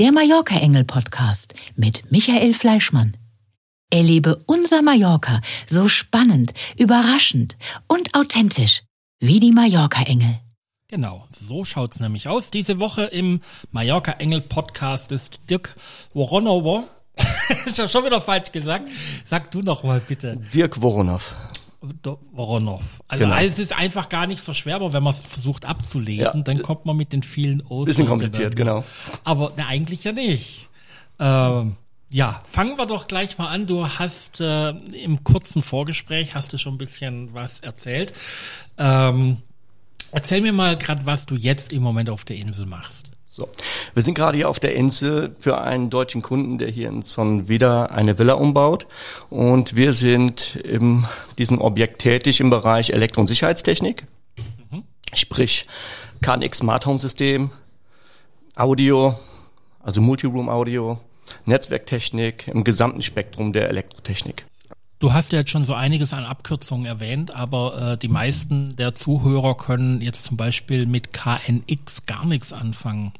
Der Mallorca Engel Podcast mit Michael Fleischmann. Erlebe unser Mallorca so spannend, überraschend und authentisch wie die Mallorca Engel. Genau, so schaut's nämlich aus. Diese Woche im Mallorca Engel Podcast ist Dirk Woronowo. ist ja schon wieder falsch gesagt. Sag du noch mal bitte. Dirk Woronov. Voronov. Also Genau. es ist einfach gar nicht so schwer, aber wenn man es versucht abzulesen, Ja. dann kommt man mit den vielen O's. Bisschen kompliziert, genau. Aber na, eigentlich ja nicht. Ähm, ja, fangen wir doch gleich mal an. Du hast äh, im kurzen Vorgespräch hast du schon ein bisschen was erzählt. Ähm, erzähl mir mal gerade, was du jetzt im Moment auf der Insel machst. So. Wir sind gerade hier auf der Insel für einen deutschen Kunden, der hier in Son wieder eine Villa umbaut. Und wir sind in diesem Objekt tätig im Bereich Elektro- und Sicherheitstechnik. Sprich, KNX Smart Home System, Audio, also Multiroom Audio, Netzwerktechnik im gesamten Spektrum der Elektrotechnik. Du hast ja jetzt schon so einiges an Abkürzungen erwähnt, aber äh, die meisten der Zuhörer können jetzt zum Beispiel mit KNX gar nichts anfangen.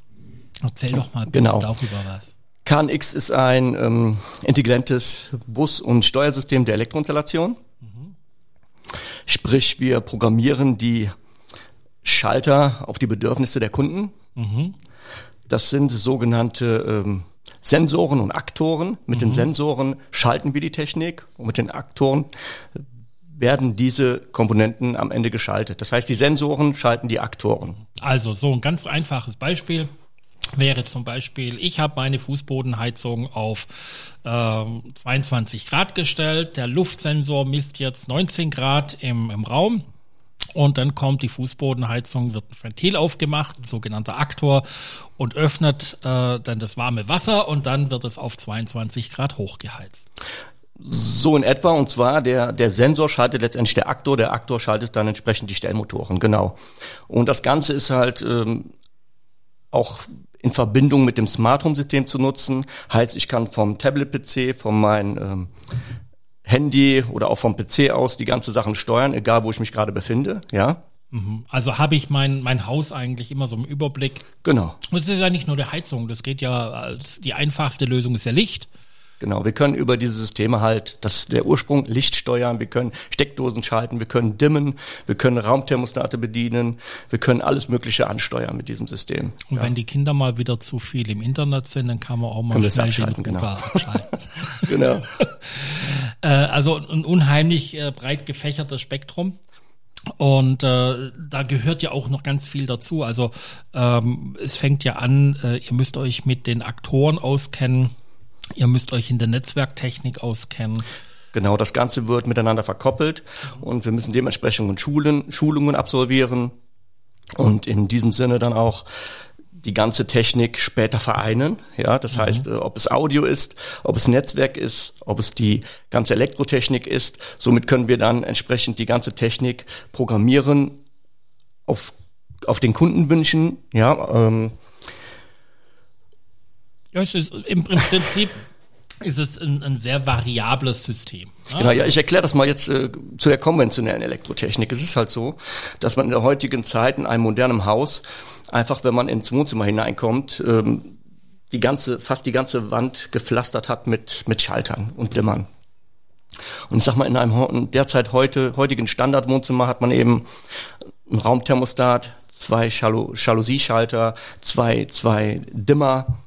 Erzähl doch mal Genau. darüber was. KNX ist ein ähm, intelligentes Bus- und Steuersystem der Elektroinstallation. Sprich, wir programmieren die Schalter auf die Bedürfnisse der Kunden. Das sind sogenannte ähm, Sensoren und Aktoren. Mit den Sensoren schalten wir die Technik und mit den Aktoren werden diese Komponenten am Ende geschaltet. Das heißt, die Sensoren schalten die Aktoren. Also so ein ganz einfaches Beispiel wäre zum Beispiel, ich habe meine Fußbodenheizung auf ähm, 22 Grad gestellt, der Luftsensor misst jetzt 19 Grad im, im Raum. Und dann kommt die Fußbodenheizung, wird ein Ventil aufgemacht, ein sogenannter Aktor, und öffnet äh, dann das warme Wasser und dann wird es auf 22 Grad hochgeheizt. So in etwa, und zwar der, der Sensor schaltet letztendlich der Aktor, der Aktor schaltet dann entsprechend die Stellmotoren, genau. Und das Ganze ist halt ähm, auch in Verbindung mit dem Smart Home System zu nutzen. Heißt, ich kann vom Tablet-PC, von meinem ähm, Handy oder auch vom PC aus die ganze Sachen steuern, egal wo ich mich gerade befinde, ja. Also habe ich mein, mein Haus eigentlich immer so im Überblick. Genau. Und es ist ja nicht nur die Heizung, das geht ja, die einfachste Lösung ist ja Licht. Genau, wir können über diese Systeme halt, das ist der Ursprung, Licht steuern, wir können Steckdosen schalten, wir können dimmen, wir können Raumthermostate bedienen, wir können alles Mögliche ansteuern mit diesem System. Und wenn die Kinder mal wieder zu viel im Internet sind, dann kann man auch mal Können schnell abschalten, den genau. Abschalten. Genau. äh, also ein unheimlich äh, breit gefächertes Spektrum. Und äh, da gehört ja auch noch ganz viel dazu. Also ähm, es fängt ja an, äh, ihr müsst euch mit den Aktoren auskennen, ihr müsst euch in der Netzwerktechnik auskennen. Genau, das Ganze wird miteinander verkoppelt und wir müssen dementsprechend Schulen, Schulungen absolvieren und in diesem Sinne dann auch die ganze Technik später vereinen. Ja, das heißt, äh, ob es Audio ist, ob es Netzwerk ist, ob es die ganze Elektrotechnik ist. Somit können wir dann entsprechend die ganze Technik programmieren auf, auf den Kundenwünschen. Ja, ähm, Ja, es ist im, Prinzip ist es ein, ein sehr variables System. Ja? Genau, ja, ich erkläre das mal jetzt äh, zu der konventionellen Elektrotechnik. Es ist halt so, dass man in der heutigen Zeit in einem modernen Haus einfach, wenn man ins Wohnzimmer hineinkommt, ähm, die ganze, fast die ganze Wand gepflastert hat mit, mit Schaltern und Dimmern. Und ich sag mal, in einem derzeit heute, heutigen Standardwohnzimmer hat man eben ein Raumthermostat, zwei Jalu Jalousie-Schalter, zwei, zwei Dimmer.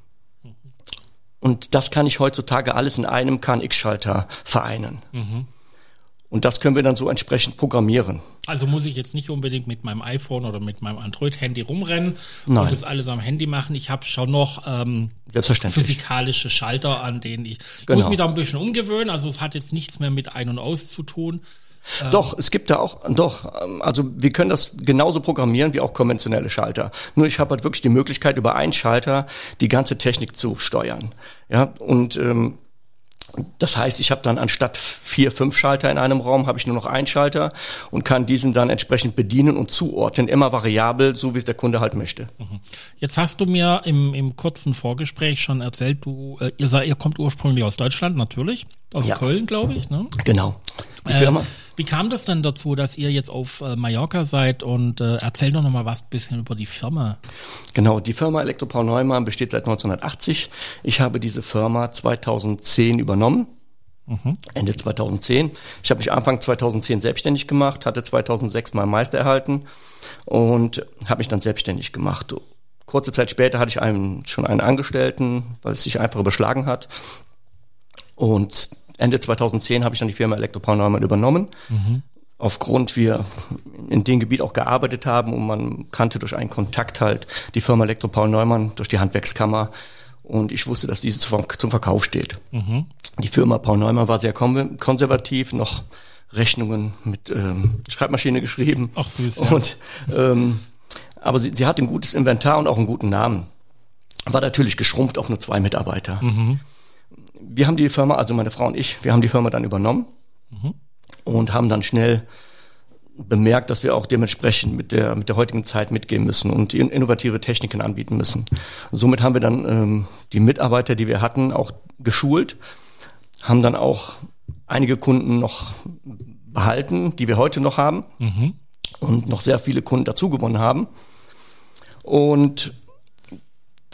Und das kann ich heutzutage alles in einem KNX-Schalter vereinen. Und das können wir dann so entsprechend programmieren. Also muss ich jetzt nicht unbedingt mit meinem iPhone oder mit meinem Android-Handy rumrennen Nein. und das alles am Handy machen. Ich habe schon noch ähm, Selbstverständlich. physikalische Schalter, an denen ich, ich Genau. muss mich da ein bisschen umgewöhnen. Also es hat jetzt nichts mehr mit Ein- und Aus zu tun. Doch, es gibt da auch, doch, ähm, also wir können das genauso programmieren wie auch konventionelle Schalter. Nur ich habe halt wirklich die Möglichkeit, über einen Schalter die ganze Technik zu steuern. Ja, und ähm, das heißt, ich habe dann anstatt vier, fünf Schalter in einem Raum, habe ich nur noch einen Schalter und kann diesen dann entsprechend bedienen und zuordnen, immer variabel, so wie es der Kunde halt möchte. Jetzt hast du mir im, im kurzen Vorgespräch schon erzählt, du, äh, ihr, seid, ihr kommt ursprünglich aus Deutschland, natürlich, aus Ja. Köln, glaube ich. Ne? Genau. Die Äh, Firma? Wie kam das denn dazu, dass ihr jetzt auf äh, Mallorca seid und äh, erzähl doch noch mal was bisschen über die Firma. Genau, die Firma Elektropaul Neumann besteht seit 1980. Ich habe diese Firma 2010 übernommen. Mhm. Ende 2010. Ich habe mich Anfang 2010 selbstständig gemacht, hatte 2006 meinen Meister erhalten und habe mich dann selbstständig gemacht. Kurze Zeit später hatte ich einen, schon einen Angestellten, weil es sich einfach überschlagen hat. Und Ende 2010 habe ich dann die Firma Elektropaul Neumann übernommen. Mhm. Aufgrund wir in dem Gebiet auch gearbeitet haben und man kannte durch einen Kontakt halt die Firma Elektropaul Neumann durch die Handwerkskammer und ich wusste, dass diese zum Verkauf steht. Mhm. Die Firma Paul Neumann war sehr konservativ, noch Rechnungen mit ähm, Schreibmaschine geschrieben. Ach, süß, ja. Und ähm, aber sie, sie hat ein gutes Inventar und auch einen guten Namen. War natürlich geschrumpft auf nur zwei Mitarbeiter. Mhm wir haben die Firma, also meine Frau und ich, wir haben die Firma dann übernommen mhm. und haben dann schnell bemerkt, dass wir auch dementsprechend mit der, mit der heutigen Zeit mitgehen müssen und innovative Techniken anbieten müssen. somit haben wir dann ähm, die Mitarbeiter, die wir hatten, auch geschult, haben dann auch einige Kunden noch behalten, die wir heute noch haben mhm. und noch sehr viele Kunden dazugewonnen haben. Und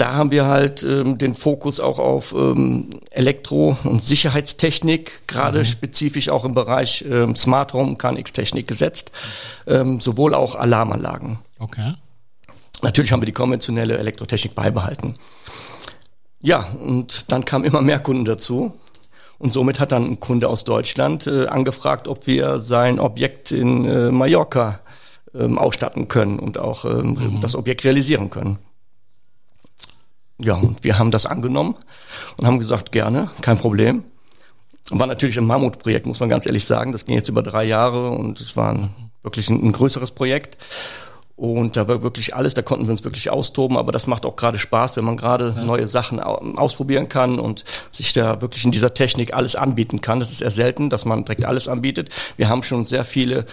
da haben wir halt ähm, den Fokus auch auf ähm, Elektro- und Sicherheitstechnik, gerade mhm. spezifisch auch im Bereich ähm, Smart Home und KNX-Technik gesetzt, ähm, sowohl auch Alarmanlagen. Okay. Natürlich haben wir die konventionelle Elektrotechnik beibehalten. Ja, und dann kamen immer mehr Kunden dazu. Und somit hat dann ein Kunde aus Deutschland äh, angefragt, ob wir sein Objekt in äh, Mallorca ähm, ausstatten können und auch ähm, mhm. das Objekt realisieren können. Ja, und wir haben das angenommen und haben gesagt, gerne, kein Problem. War natürlich ein Mammutprojekt, muss man ganz ehrlich sagen. Das ging jetzt über drei Jahre und es war ein, wirklich ein, ein größeres Projekt. Und da war wirklich alles, da konnten wir uns wirklich austoben, aber das macht auch gerade Spaß, wenn man gerade ja. neue Sachen ausprobieren kann und sich da wirklich in dieser Technik alles anbieten kann. Das ist eher selten, dass man direkt alles anbietet. Wir haben schon sehr viele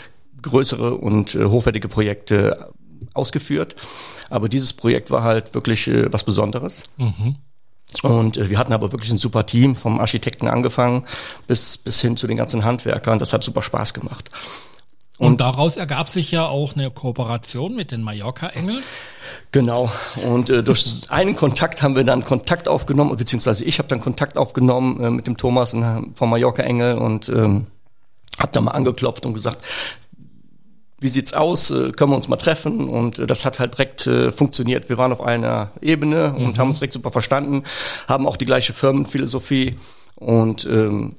größere und äh, hochwertige Projekte ausgeführt. Aber dieses Projekt war halt wirklich äh, was Besonderes. Mhm. Und äh, wir hatten aber wirklich ein super Team, vom Architekten angefangen bis, bis hin zu den ganzen Handwerkern. Das hat super Spaß gemacht. Und, und daraus ergab sich ja auch eine Kooperation mit den Mallorca-Engeln. Genau. Und äh, durch einen Kontakt haben wir dann Kontakt aufgenommen, beziehungsweise ich habe dann Kontakt aufgenommen äh, mit dem Thomas vom Mallorca-Engel und ähm, habe da mal angeklopft und gesagt, wie sieht's aus, äh, können wir uns mal treffen und äh, das hat halt direkt äh, funktioniert. Wir waren auf einer Ebene und mhm. haben uns direkt super verstanden, haben auch die gleiche Firmenphilosophie und ähm,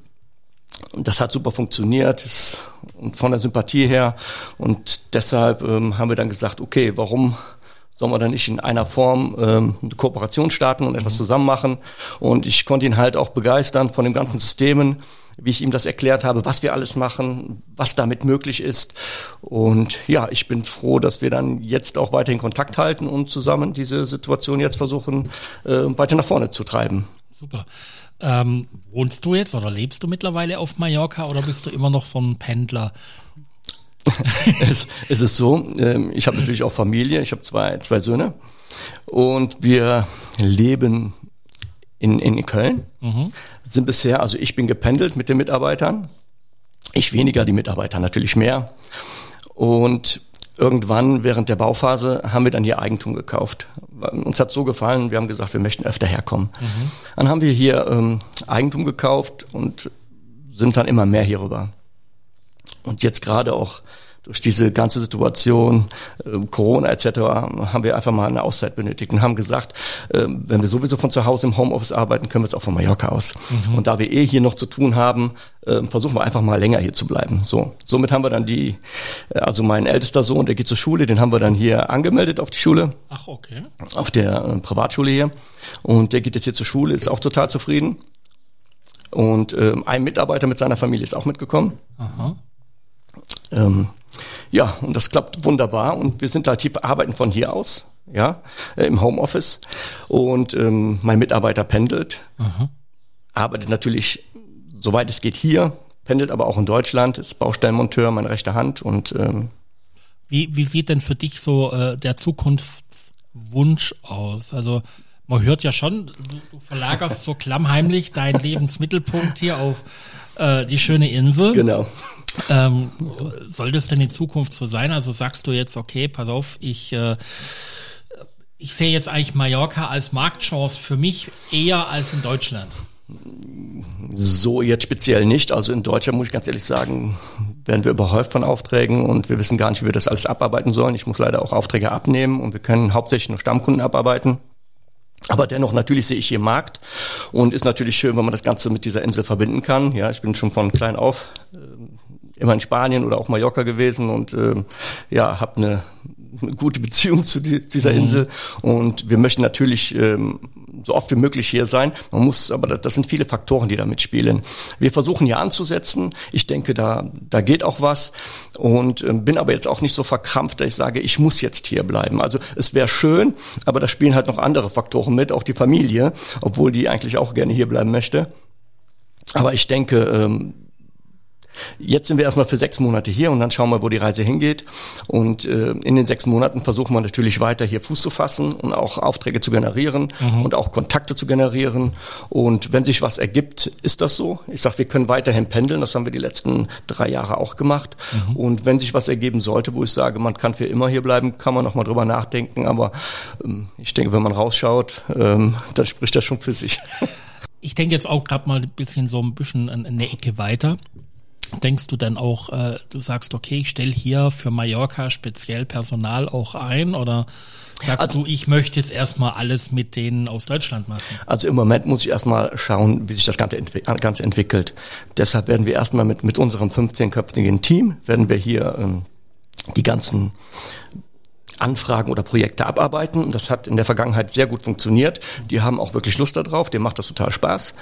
das hat super funktioniert und von der Sympathie her und deshalb ähm, haben wir dann gesagt, okay, warum sollen wir dann nicht in einer Form ähm, eine Kooperation starten und etwas mhm. zusammen machen und ich konnte ihn halt auch begeistern von den ganzen Systemen wie ich ihm das erklärt habe, was wir alles machen, was damit möglich ist. Und ja, ich bin froh, dass wir dann jetzt auch weiterhin Kontakt halten und zusammen diese Situation jetzt versuchen, äh, weiter nach vorne zu treiben. Super. Ähm, wohnst du jetzt oder lebst du mittlerweile auf Mallorca oder bist du immer noch so ein Pendler? es, es ist so, ähm, ich habe natürlich auch Familie, ich habe zwei, zwei Söhne und wir leben in, in Köln. Mhm. Sind bisher, also ich bin gependelt mit den Mitarbeitern. Ich weniger, die Mitarbeiter natürlich mehr. Und irgendwann während der Bauphase haben wir dann hier Eigentum gekauft. Uns hat so gefallen, wir haben gesagt, wir möchten öfter herkommen. Mhm. Dann haben wir hier ähm, Eigentum gekauft und sind dann immer mehr hierüber. Und jetzt gerade auch durch diese ganze Situation, äh, Corona etc., haben wir einfach mal eine Auszeit benötigt und haben gesagt, äh, wenn wir sowieso von zu Hause im Homeoffice arbeiten, können wir es auch von Mallorca aus. Mhm. Und da wir eh hier noch zu tun haben, äh, versuchen wir einfach mal länger hier zu bleiben. So, somit haben wir dann die, äh, also mein ältester Sohn, der geht zur Schule, den haben wir dann hier angemeldet auf die Schule. Ach, okay. Auf der äh, Privatschule hier. Und der geht jetzt hier zur Schule, ist auch total zufrieden. Und äh, ein Mitarbeiter mit seiner Familie ist auch mitgekommen. Aha. Ähm, ja, und das klappt wunderbar und wir sind halt hier, arbeiten von hier aus, ja, äh, im Homeoffice und ähm, mein Mitarbeiter pendelt, Aha. arbeitet natürlich, soweit es geht hier, pendelt aber auch in Deutschland, ist Baustellenmonteur, meine rechte Hand und ähm, wie, wie sieht denn für dich so äh, der Zukunftswunsch aus? Also man hört ja schon, du, du verlagerst so klammheimlich deinen Lebensmittelpunkt hier auf äh, die schöne Insel. Genau. Ähm, soll das denn in Zukunft so sein? Also sagst du jetzt, okay, pass auf, ich, äh, ich sehe jetzt eigentlich Mallorca als Marktchance für mich eher als in Deutschland. So jetzt speziell nicht. Also in Deutschland muss ich ganz ehrlich sagen, werden wir überhäuft von Aufträgen und wir wissen gar nicht, wie wir das alles abarbeiten sollen. Ich muss leider auch Aufträge abnehmen und wir können hauptsächlich nur Stammkunden abarbeiten. Aber dennoch, natürlich sehe ich hier Markt und ist natürlich schön, wenn man das Ganze mit dieser Insel verbinden kann. Ja, ich bin schon von klein auf äh, immer in Spanien oder auch Mallorca gewesen und äh, ja, habe eine, eine gute Beziehung zu die, dieser mhm. Insel und wir möchten natürlich ähm, so oft wie möglich hier sein. Man muss, aber das sind viele Faktoren, die da mitspielen. Wir versuchen hier anzusetzen. Ich denke, da, da geht auch was und äh, bin aber jetzt auch nicht so verkrampft, dass ich sage, ich muss jetzt hier bleiben. Also es wäre schön, aber da spielen halt noch andere Faktoren mit, auch die Familie, obwohl die eigentlich auch gerne hier bleiben möchte. Aber ich denke, ähm, Jetzt sind wir erstmal für sechs Monate hier und dann schauen wir, wo die Reise hingeht. Und äh, in den sechs Monaten versuchen wir natürlich weiter hier Fuß zu fassen und auch Aufträge zu generieren mhm. und auch Kontakte zu generieren. Und wenn sich was ergibt, ist das so. Ich sage, wir können weiterhin pendeln. Das haben wir die letzten drei Jahre auch gemacht. Mhm. Und wenn sich was ergeben sollte, wo ich sage, man kann für immer hier bleiben, kann man noch mal drüber nachdenken. Aber ähm, ich denke, wenn man rausschaut, ähm, dann spricht das schon für sich. Ich denke jetzt auch gerade mal ein bisschen so ein bisschen eine Ecke weiter denkst du dann auch, äh, du sagst, okay, ich stelle hier für Mallorca speziell Personal auch ein oder sagst also, du, ich möchte jetzt erstmal alles mit denen aus Deutschland machen? Also im Moment muss ich erstmal schauen, wie sich das Ganze, entwick Ganze entwickelt. Deshalb werden wir erstmal mit, mit unserem 15-köpfigen Team, werden wir hier ähm, die ganzen Anfragen oder Projekte abarbeiten. Und das hat in der Vergangenheit sehr gut funktioniert. Die haben auch wirklich Lust darauf, dem macht das total Spaß.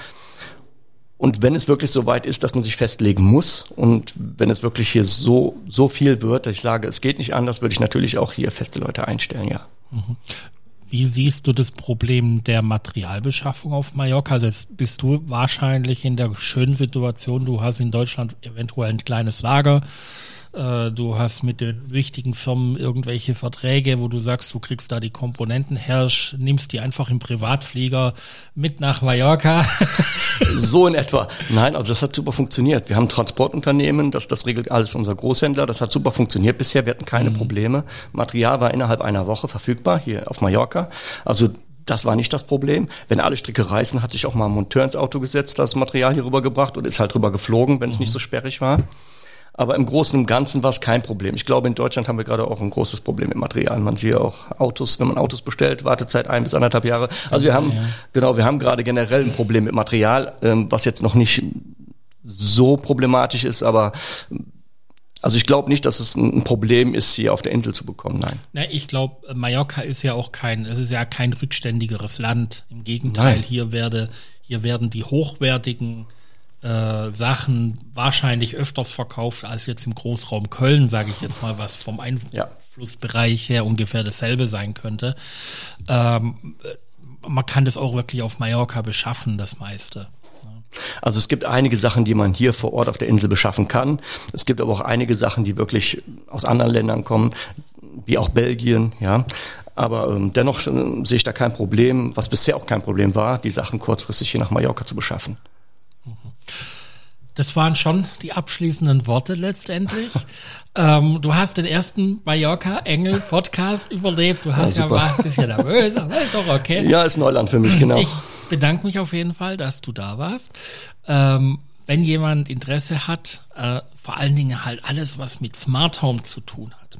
Und wenn es wirklich so weit ist, dass man sich festlegen muss und wenn es wirklich hier so, so viel wird, dass ich sage, es geht nicht anders, würde ich natürlich auch hier feste Leute einstellen, ja. Mhm. Wie siehst du das Problem der Materialbeschaffung auf Mallorca? Also jetzt bist du wahrscheinlich in der schönen Situation, du hast in Deutschland eventuell ein kleines Lager, äh, du hast mit den wichtigen Firmen irgendwelche Verträge, wo du sagst, du kriegst da die Komponenten her, nimmst die einfach im Privatflieger mit nach Mallorca. so in etwa. Nein, also das hat super funktioniert. Wir haben Transportunternehmen, das, das regelt alles unser Großhändler. Das hat super funktioniert bisher. Wir hatten keine mhm. Probleme. Material war innerhalb einer Woche verfügbar hier auf Mallorca. Also das war nicht das Problem. Wenn alle Stricke reißen, hat sich auch mal ein Monteur ins Auto gesetzt, das Material hier rübergebracht und ist halt rüber geflogen, wenn es mhm. nicht so sperrig war. Aber im Großen und Ganzen war es kein Problem. Ich glaube, in Deutschland haben wir gerade auch ein großes Problem mit Material. Man sieht auch Autos, wenn man Autos bestellt, Wartezeit ein bis anderthalb Jahre. Also wir haben, ja. genau, wir haben gerade generell ein Problem mit Material, ähm, was jetzt noch nicht so problematisch ist, aber also ich glaube nicht, dass es ein Problem ist, hier auf der Insel zu bekommen. Nein. Na, ich glaube, Mallorca ist ja auch kein, es ist ja kein rückständigeres Land. Im Gegenteil, Nein. hier werde, hier werden die hochwertigen äh, Sachen wahrscheinlich öfters verkauft als jetzt im Großraum Köln, sage ich jetzt mal, was vom Einflussbereich her ungefähr dasselbe sein könnte. Ähm, man kann das auch wirklich auf Mallorca beschaffen, das meiste. Also es gibt einige Sachen, die man hier vor Ort auf der Insel beschaffen kann. Es gibt aber auch einige Sachen, die wirklich aus anderen Ländern kommen, wie auch Belgien, ja. Aber ähm, dennoch äh, sehe ich da kein Problem, was bisher auch kein Problem war, die Sachen kurzfristig hier nach Mallorca zu beschaffen. Das waren schon die abschließenden Worte letztendlich. ähm, du hast den ersten Mallorca-Engel-Podcast überlebt. Du hast ja, ja mal ein bisschen nervös, aber ist doch okay. Ja, ist Neuland für mich, genau. Ich bedanke mich auf jeden Fall, dass du da warst. Ähm, wenn jemand Interesse hat, äh, vor allen Dingen halt alles, was mit Smart Home zu tun hat,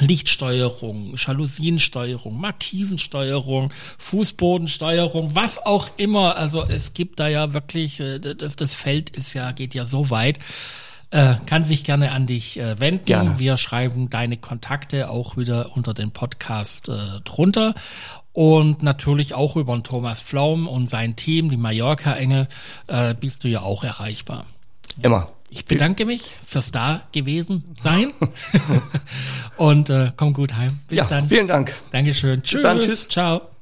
Lichtsteuerung, Jalousiensteuerung, Markisensteuerung, Fußbodensteuerung, was auch immer. Also es gibt da ja wirklich, äh, das, das Feld ist ja, geht ja so weit. Äh, kann sich gerne an dich äh, wenden. Gerne. Wir schreiben deine Kontakte auch wieder unter den Podcast äh, drunter. Und natürlich auch über den Thomas Pflaum und sein Team, die Mallorca-Engel, bist du ja auch erreichbar. Immer. Ich bedanke mich fürs da gewesen sein und äh, komm gut heim. Bis ja, dann. Vielen Dank. Dankeschön. Tschüss. Bis dann. Tschüss. Ciao.